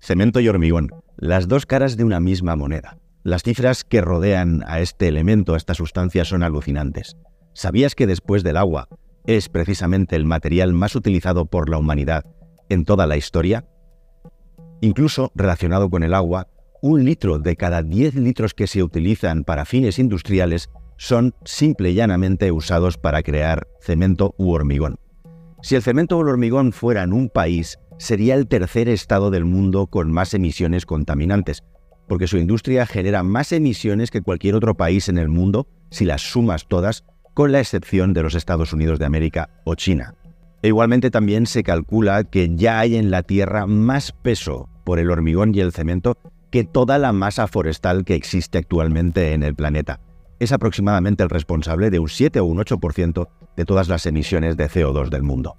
Cemento y hormigón, las dos caras de una misma moneda. Las cifras que rodean a este elemento, a esta sustancia, son alucinantes. ¿Sabías que después del agua es precisamente el material más utilizado por la humanidad en toda la historia? Incluso relacionado con el agua, un litro de cada 10 litros que se utilizan para fines industriales son simple y llanamente usados para crear cemento u hormigón. Si el cemento o el hormigón fueran un país, sería el tercer estado del mundo con más emisiones contaminantes, porque su industria genera más emisiones que cualquier otro país en el mundo si las sumas todas, con la excepción de los Estados Unidos de América o China. E igualmente también se calcula que ya hay en la Tierra más peso por el hormigón y el cemento que toda la masa forestal que existe actualmente en el planeta. Es aproximadamente el responsable de un 7 o un 8% de todas las emisiones de CO2 del mundo.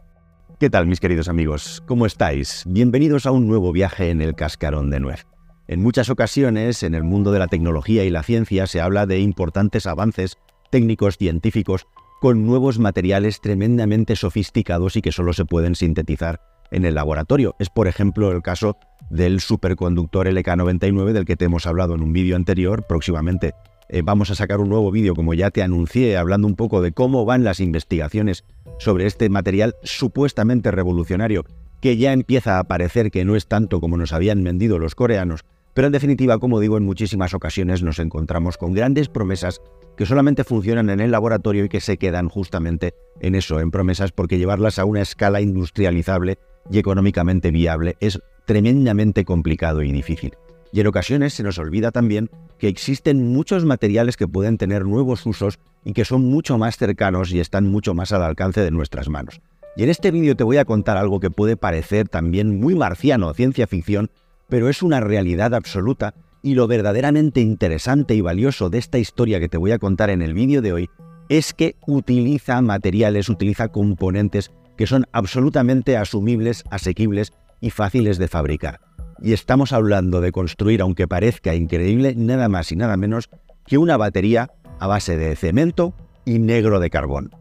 ¿Qué tal mis queridos amigos? ¿Cómo estáis? Bienvenidos a un nuevo viaje en el cascarón de nuez. En muchas ocasiones, en el mundo de la tecnología y la ciencia se habla de importantes avances técnicos científicos con nuevos materiales tremendamente sofisticados y que solo se pueden sintetizar en el laboratorio. Es por ejemplo el caso del superconductor LK99 del que te hemos hablado en un vídeo anterior. Próximamente eh, vamos a sacar un nuevo vídeo, como ya te anuncié, hablando un poco de cómo van las investigaciones sobre este material supuestamente revolucionario, que ya empieza a parecer que no es tanto como nos habían vendido los coreanos, pero en definitiva, como digo, en muchísimas ocasiones nos encontramos con grandes promesas que solamente funcionan en el laboratorio y que se quedan justamente en eso, en promesas, porque llevarlas a una escala industrializable y económicamente viable es tremendamente complicado y difícil. Y en ocasiones se nos olvida también que existen muchos materiales que pueden tener nuevos usos y que son mucho más cercanos y están mucho más al alcance de nuestras manos. Y en este vídeo te voy a contar algo que puede parecer también muy marciano, ciencia ficción, pero es una realidad absoluta y lo verdaderamente interesante y valioso de esta historia que te voy a contar en el vídeo de hoy es que utiliza materiales, utiliza componentes que son absolutamente asumibles, asequibles y fáciles de fabricar. Y estamos hablando de construir, aunque parezca increíble, nada más y nada menos que una batería a base de cemento y negro de carbón.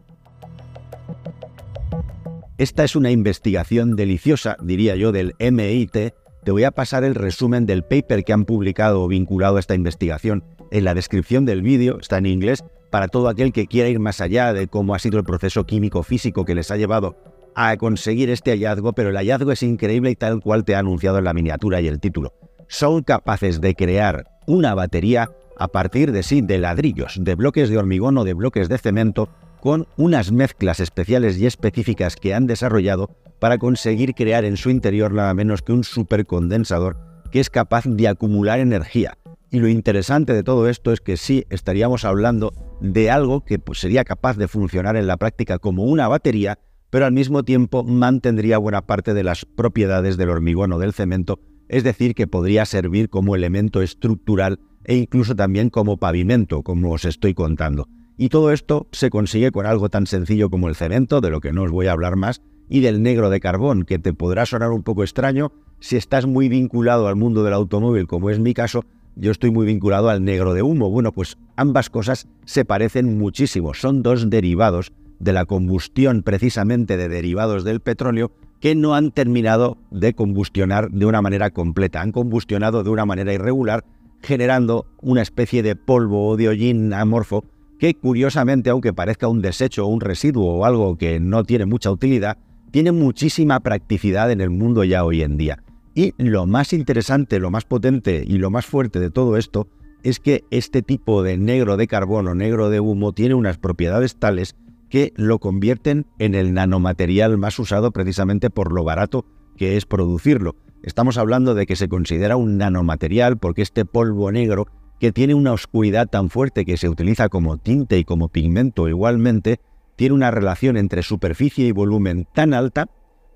Esta es una investigación deliciosa, diría yo, del MIT. Te voy a pasar el resumen del paper que han publicado vinculado a esta investigación en la descripción del vídeo, está en inglés, para todo aquel que quiera ir más allá de cómo ha sido el proceso químico-físico que les ha llevado a conseguir este hallazgo, pero el hallazgo es increíble y tal cual te ha anunciado en la miniatura y el título. Son capaces de crear una batería a partir de sí, de ladrillos, de bloques de hormigón o de bloques de cemento, con unas mezclas especiales y específicas que han desarrollado para conseguir crear en su interior nada menos que un supercondensador que es capaz de acumular energía. Y lo interesante de todo esto es que sí estaríamos hablando de algo que pues, sería capaz de funcionar en la práctica como una batería, pero al mismo tiempo mantendría buena parte de las propiedades del hormigón o del cemento, es decir, que podría servir como elemento estructural e incluso también como pavimento, como os estoy contando. Y todo esto se consigue con algo tan sencillo como el cemento, de lo que no os voy a hablar más, y del negro de carbón, que te podrá sonar un poco extraño si estás muy vinculado al mundo del automóvil, como es mi caso, yo estoy muy vinculado al negro de humo. Bueno, pues ambas cosas se parecen muchísimo, son dos derivados de la combustión precisamente de derivados del petróleo que no han terminado de combustionar de una manera completa, han combustionado de una manera irregular, generando una especie de polvo o de hollín amorfo que curiosamente, aunque parezca un desecho o un residuo o algo que no tiene mucha utilidad, tiene muchísima practicidad en el mundo ya hoy en día. Y lo más interesante, lo más potente y lo más fuerte de todo esto es que este tipo de negro de carbono, negro de humo, tiene unas propiedades tales que lo convierten en el nanomaterial más usado precisamente por lo barato que es producirlo. Estamos hablando de que se considera un nanomaterial porque este polvo negro, que tiene una oscuridad tan fuerte que se utiliza como tinte y como pigmento igualmente, tiene una relación entre superficie y volumen tan alta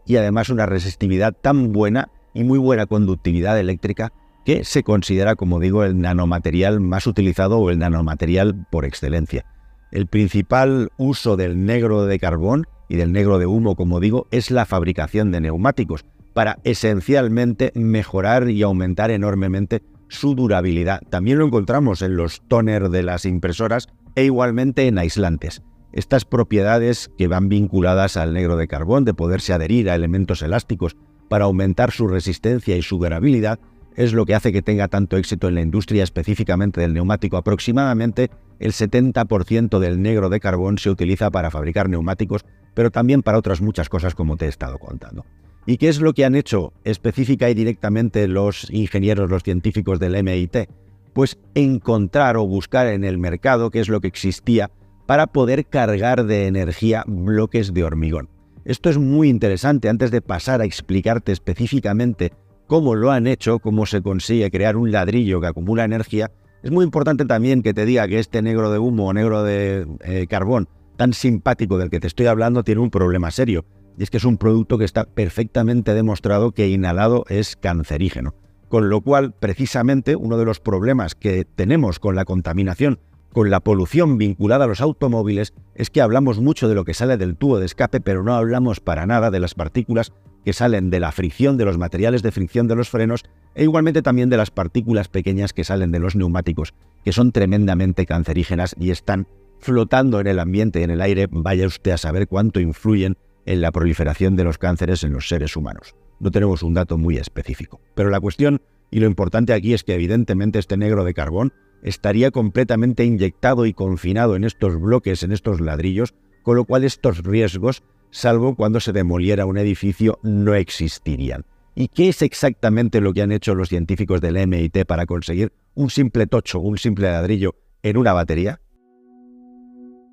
y además una resistividad tan buena y muy buena conductividad eléctrica que se considera, como digo, el nanomaterial más utilizado o el nanomaterial por excelencia. El principal uso del negro de carbón y del negro de humo, como digo, es la fabricación de neumáticos, para esencialmente mejorar y aumentar enormemente su durabilidad. También lo encontramos en los tóner de las impresoras e igualmente en aislantes. Estas propiedades que van vinculadas al negro de carbón, de poderse adherir a elementos elásticos para aumentar su resistencia y su durabilidad, es lo que hace que tenga tanto éxito en la industria específicamente del neumático. Aproximadamente el 70% del negro de carbón se utiliza para fabricar neumáticos, pero también para otras muchas cosas como te he estado contando. ¿Y qué es lo que han hecho específica y directamente los ingenieros, los científicos del MIT? Pues encontrar o buscar en el mercado qué es lo que existía para poder cargar de energía bloques de hormigón. Esto es muy interesante. Antes de pasar a explicarte específicamente cómo lo han hecho, cómo se consigue crear un ladrillo que acumula energía, es muy importante también que te diga que este negro de humo o negro de eh, carbón tan simpático del que te estoy hablando tiene un problema serio. Y es que es un producto que está perfectamente demostrado que inhalado es cancerígeno. Con lo cual, precisamente, uno de los problemas que tenemos con la contaminación con la polución vinculada a los automóviles es que hablamos mucho de lo que sale del tubo de escape, pero no hablamos para nada de las partículas que salen de la fricción de los materiales de fricción de los frenos e igualmente también de las partículas pequeñas que salen de los neumáticos, que son tremendamente cancerígenas y están flotando en el ambiente, en el aire, vaya usted a saber cuánto influyen en la proliferación de los cánceres en los seres humanos. No tenemos un dato muy específico. Pero la cuestión y lo importante aquí es que evidentemente este negro de carbón estaría completamente inyectado y confinado en estos bloques, en estos ladrillos, con lo cual estos riesgos, salvo cuando se demoliera un edificio, no existirían. ¿Y qué es exactamente lo que han hecho los científicos del MIT para conseguir un simple tocho, un simple ladrillo en una batería?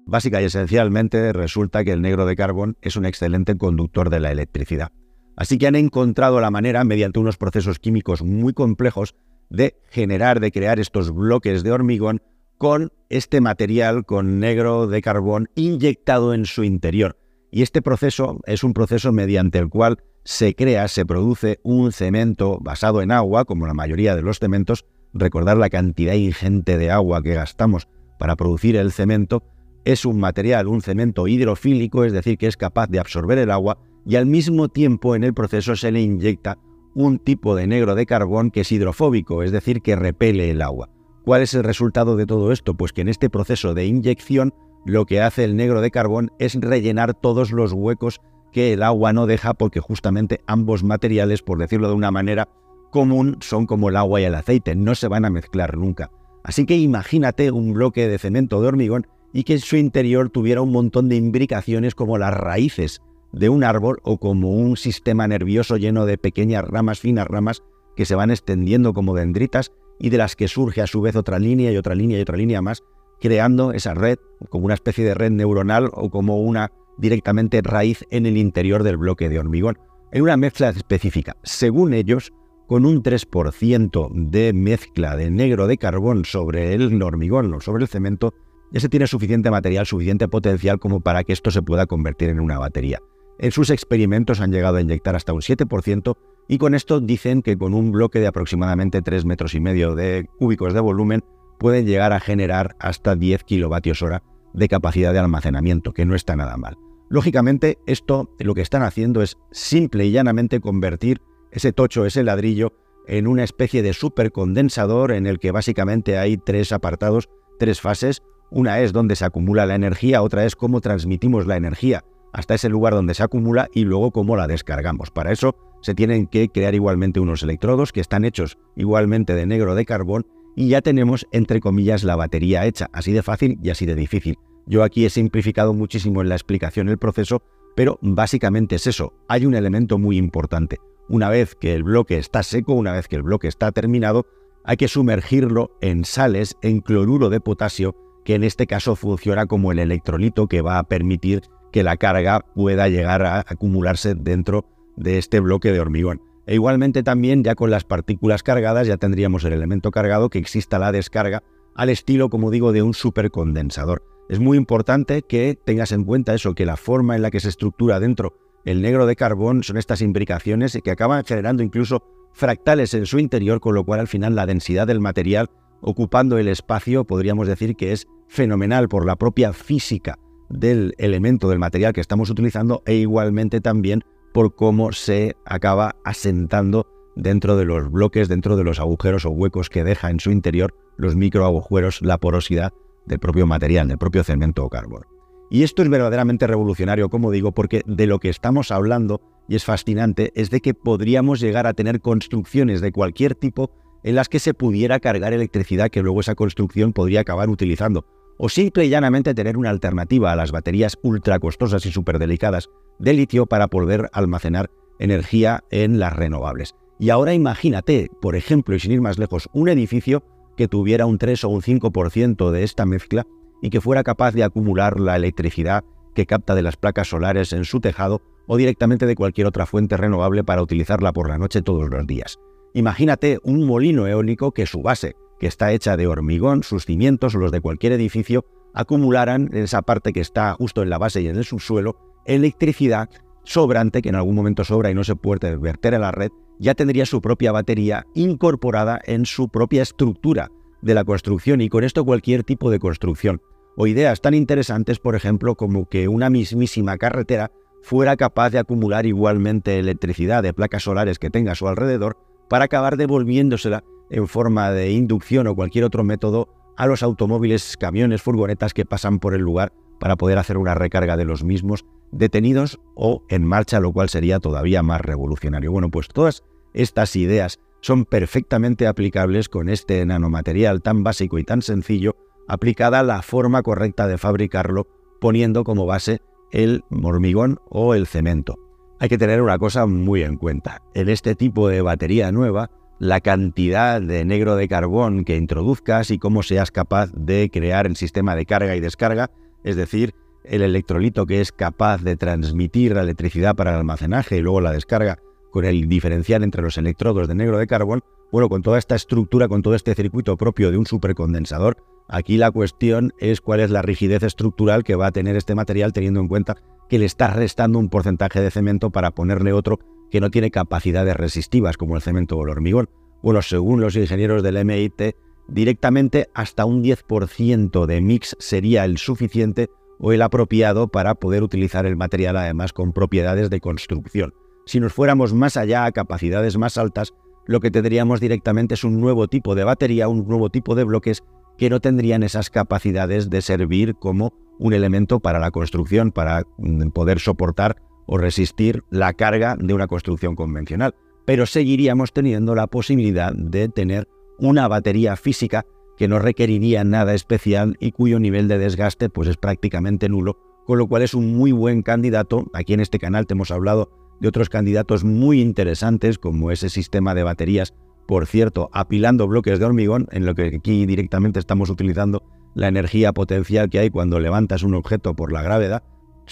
Básica y esencialmente resulta que el negro de carbón es un excelente conductor de la electricidad. Así que han encontrado la manera, mediante unos procesos químicos muy complejos, de generar, de crear estos bloques de hormigón con este material, con negro de carbón inyectado en su interior. Y este proceso es un proceso mediante el cual se crea, se produce un cemento basado en agua, como la mayoría de los cementos. Recordar la cantidad ingente de agua que gastamos para producir el cemento. Es un material, un cemento hidrofílico, es decir, que es capaz de absorber el agua y al mismo tiempo en el proceso se le inyecta un tipo de negro de carbón que es hidrofóbico, es decir, que repele el agua. ¿Cuál es el resultado de todo esto? Pues que en este proceso de inyección lo que hace el negro de carbón es rellenar todos los huecos que el agua no deja porque justamente ambos materiales, por decirlo de una manera común, son como el agua y el aceite, no se van a mezclar nunca. Así que imagínate un bloque de cemento de hormigón y que en su interior tuviera un montón de imbricaciones como las raíces de un árbol o como un sistema nervioso lleno de pequeñas ramas, finas ramas, que se van extendiendo como dendritas y de las que surge a su vez otra línea y otra línea y otra línea más, creando esa red como una especie de red neuronal o como una directamente raíz en el interior del bloque de hormigón, en una mezcla específica. Según ellos, con un 3% de mezcla de negro de carbón sobre el hormigón o sobre el cemento, ya se tiene suficiente material, suficiente potencial como para que esto se pueda convertir en una batería. En sus experimentos han llegado a inyectar hasta un 7% y con esto dicen que con un bloque de aproximadamente 3 metros y medio de cúbicos de volumen pueden llegar a generar hasta 10 kilovatios hora de capacidad de almacenamiento, que no está nada mal. Lógicamente, esto lo que están haciendo es simple y llanamente convertir ese tocho, ese ladrillo, en una especie de supercondensador en el que básicamente hay tres apartados, tres fases. Una es donde se acumula la energía, otra es cómo transmitimos la energía hasta ese lugar donde se acumula y luego cómo la descargamos. Para eso se tienen que crear igualmente unos electrodos que están hechos igualmente de negro de carbón y ya tenemos entre comillas la batería hecha, así de fácil y así de difícil. Yo aquí he simplificado muchísimo en la explicación el proceso, pero básicamente es eso, hay un elemento muy importante. Una vez que el bloque está seco, una vez que el bloque está terminado, hay que sumergirlo en sales, en cloruro de potasio, que en este caso funciona como el electrolito que va a permitir que la carga pueda llegar a acumularse dentro de este bloque de hormigón. E igualmente también ya con las partículas cargadas ya tendríamos el elemento cargado que exista la descarga al estilo, como digo, de un supercondensador. Es muy importante que tengas en cuenta eso, que la forma en la que se estructura dentro el negro de carbón son estas imbricaciones que acaban generando incluso fractales en su interior, con lo cual al final la densidad del material ocupando el espacio podríamos decir que es fenomenal por la propia física del elemento, del material que estamos utilizando e igualmente también por cómo se acaba asentando dentro de los bloques, dentro de los agujeros o huecos que deja en su interior los microagujeros, la porosidad del propio material, del propio cemento o carbón. Y esto es verdaderamente revolucionario, como digo, porque de lo que estamos hablando y es fascinante, es de que podríamos llegar a tener construcciones de cualquier tipo en las que se pudiera cargar electricidad que luego esa construcción podría acabar utilizando, o simple y llanamente tener una alternativa a las baterías ultra costosas y súper delicadas de litio para poder almacenar energía en las renovables. Y ahora imagínate, por ejemplo, y sin ir más lejos, un edificio que tuviera un 3 o un 5% de esta mezcla y que fuera capaz de acumular la electricidad que capta de las placas solares en su tejado o directamente de cualquier otra fuente renovable para utilizarla por la noche todos los días. Imagínate un molino eólico que su base, que está hecha de hormigón, sus cimientos los de cualquier edificio, acumularan en esa parte que está justo en la base y en el subsuelo electricidad sobrante, que en algún momento sobra y no se puede verter en la red, ya tendría su propia batería incorporada en su propia estructura de la construcción y con esto cualquier tipo de construcción. O ideas tan interesantes, por ejemplo, como que una mismísima carretera fuera capaz de acumular igualmente electricidad de placas solares que tenga a su alrededor para acabar devolviéndosela en forma de inducción o cualquier otro método a los automóviles, camiones, furgonetas que pasan por el lugar para poder hacer una recarga de los mismos detenidos o en marcha, lo cual sería todavía más revolucionario. Bueno, pues todas estas ideas son perfectamente aplicables con este nanomaterial tan básico y tan sencillo, aplicada la forma correcta de fabricarlo, poniendo como base el hormigón o el cemento. Hay que tener una cosa muy en cuenta. En este tipo de batería nueva, la cantidad de negro de carbón que introduzcas y cómo seas capaz de crear el sistema de carga y descarga, es decir, el electrolito que es capaz de transmitir la electricidad para el almacenaje y luego la descarga con el diferencial entre los electrodos de negro de carbón, bueno, con toda esta estructura, con todo este circuito propio de un supercondensador, aquí la cuestión es cuál es la rigidez estructural que va a tener este material teniendo en cuenta que le está restando un porcentaje de cemento para ponerle otro que no tiene capacidades resistivas como el cemento o el hormigón. Bueno, según los ingenieros del MIT, directamente hasta un 10% de mix sería el suficiente o el apropiado para poder utilizar el material además con propiedades de construcción. Si nos fuéramos más allá a capacidades más altas, lo que tendríamos directamente es un nuevo tipo de batería, un nuevo tipo de bloques que no tendrían esas capacidades de servir como un elemento para la construcción, para mm, poder soportar o resistir la carga de una construcción convencional. Pero seguiríamos teniendo la posibilidad de tener una batería física que no requeriría nada especial y cuyo nivel de desgaste pues es prácticamente nulo, con lo cual es un muy buen candidato. Aquí en este canal te hemos hablado de otros candidatos muy interesantes como ese sistema de baterías, por cierto, apilando bloques de hormigón, en lo que aquí directamente estamos utilizando la energía potencial que hay cuando levantas un objeto por la gravedad.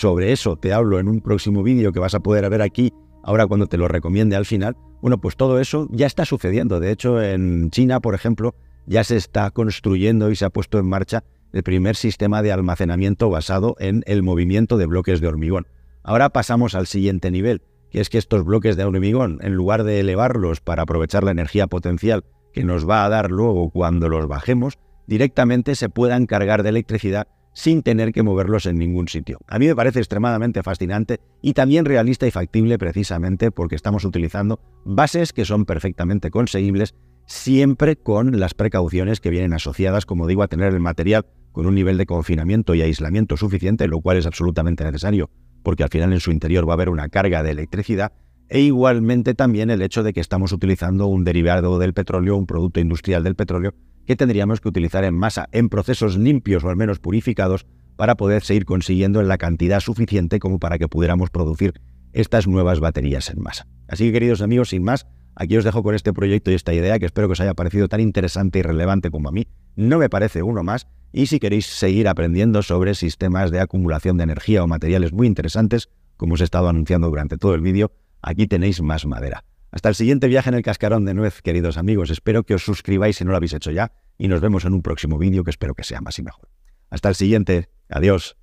Sobre eso te hablo en un próximo vídeo que vas a poder ver aquí, ahora cuando te lo recomiende al final. Bueno, pues todo eso ya está sucediendo. De hecho, en China, por ejemplo, ya se está construyendo y se ha puesto en marcha el primer sistema de almacenamiento basado en el movimiento de bloques de hormigón. Ahora pasamos al siguiente nivel, que es que estos bloques de hormigón, en lugar de elevarlos para aprovechar la energía potencial que nos va a dar luego cuando los bajemos, directamente se puedan cargar de electricidad sin tener que moverlos en ningún sitio. A mí me parece extremadamente fascinante y también realista y factible precisamente porque estamos utilizando bases que son perfectamente conseguibles siempre con las precauciones que vienen asociadas, como digo, a tener el material con un nivel de confinamiento y aislamiento suficiente, lo cual es absolutamente necesario, porque al final en su interior va a haber una carga de electricidad, e igualmente también el hecho de que estamos utilizando un derivado del petróleo, un producto industrial del petróleo, que tendríamos que utilizar en masa, en procesos limpios o al menos purificados, para poder seguir consiguiendo la cantidad suficiente como para que pudiéramos producir estas nuevas baterías en masa. Así que queridos amigos, sin más, Aquí os dejo con este proyecto y esta idea que espero que os haya parecido tan interesante y relevante como a mí. No me parece uno más. Y si queréis seguir aprendiendo sobre sistemas de acumulación de energía o materiales muy interesantes, como os he estado anunciando durante todo el vídeo, aquí tenéis más madera. Hasta el siguiente viaje en el cascarón de nuez, queridos amigos. Espero que os suscribáis si no lo habéis hecho ya y nos vemos en un próximo vídeo que espero que sea más y mejor. Hasta el siguiente. Adiós.